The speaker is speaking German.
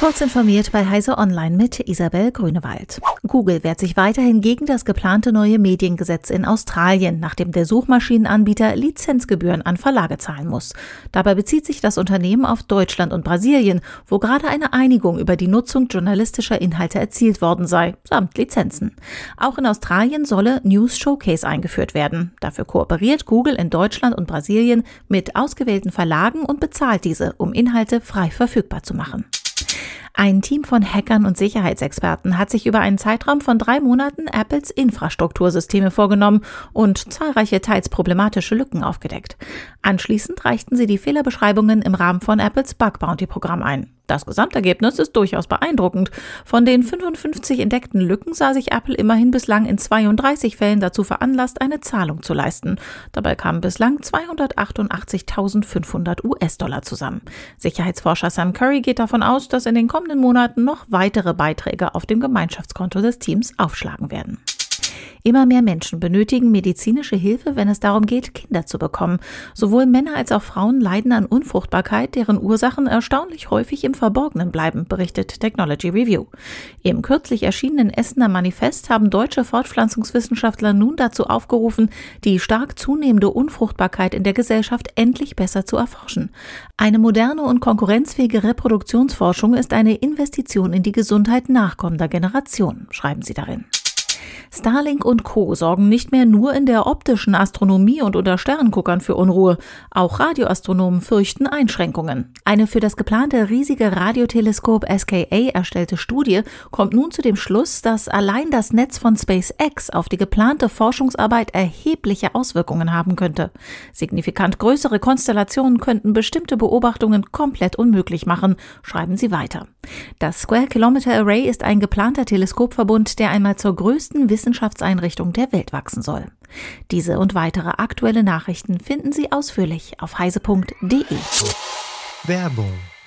Kurz informiert bei Heise Online mit Isabel Grünewald. Google wehrt sich weiterhin gegen das geplante neue Mediengesetz in Australien, nachdem der Suchmaschinenanbieter Lizenzgebühren an Verlage zahlen muss. Dabei bezieht sich das Unternehmen auf Deutschland und Brasilien, wo gerade eine Einigung über die Nutzung journalistischer Inhalte erzielt worden sei, samt Lizenzen. Auch in Australien solle News Showcase eingeführt werden. Dafür kooperiert Google in Deutschland und Brasilien mit ausgewählten Verlagen und bezahlt diese, um Inhalte frei verfügbar zu machen. Ein Team von Hackern und Sicherheitsexperten hat sich über einen Zeitraum von drei Monaten Apples Infrastruktursysteme vorgenommen und zahlreiche teils problematische Lücken aufgedeckt. Anschließend reichten sie die Fehlerbeschreibungen im Rahmen von Apples Bug Bounty Programm ein. Das Gesamtergebnis ist durchaus beeindruckend. Von den 55 entdeckten Lücken sah sich Apple immerhin bislang in 32 Fällen dazu veranlasst, eine Zahlung zu leisten. Dabei kamen bislang 288.500 US-Dollar zusammen. Sicherheitsforscher Sam Curry geht davon aus, dass in den kommenden Monaten noch weitere Beiträge auf dem Gemeinschaftskonto des Teams aufschlagen werden. Immer mehr Menschen benötigen medizinische Hilfe, wenn es darum geht, Kinder zu bekommen. Sowohl Männer als auch Frauen leiden an Unfruchtbarkeit, deren Ursachen erstaunlich häufig im Verborgenen bleiben, berichtet Technology Review. Im kürzlich erschienenen Essener Manifest haben deutsche Fortpflanzungswissenschaftler nun dazu aufgerufen, die stark zunehmende Unfruchtbarkeit in der Gesellschaft endlich besser zu erforschen. Eine moderne und konkurrenzfähige Reproduktionsforschung ist eine Investition in die Gesundheit nachkommender Generationen, schreiben sie darin. Starlink und Co. sorgen nicht mehr nur in der optischen Astronomie und unter Sternguckern für Unruhe. Auch Radioastronomen fürchten Einschränkungen. Eine für das geplante riesige Radioteleskop SKA erstellte Studie kommt nun zu dem Schluss, dass allein das Netz von SpaceX auf die geplante Forschungsarbeit erhebliche Auswirkungen haben könnte. Signifikant größere Konstellationen könnten bestimmte Beobachtungen komplett unmöglich machen, schreiben sie weiter. Das Square Kilometer Array ist ein geplanter Teleskopverbund, der einmal zur größten Wissenschaftseinrichtung der Welt wachsen soll. Diese und weitere aktuelle Nachrichten finden Sie ausführlich auf heise.de. Werbung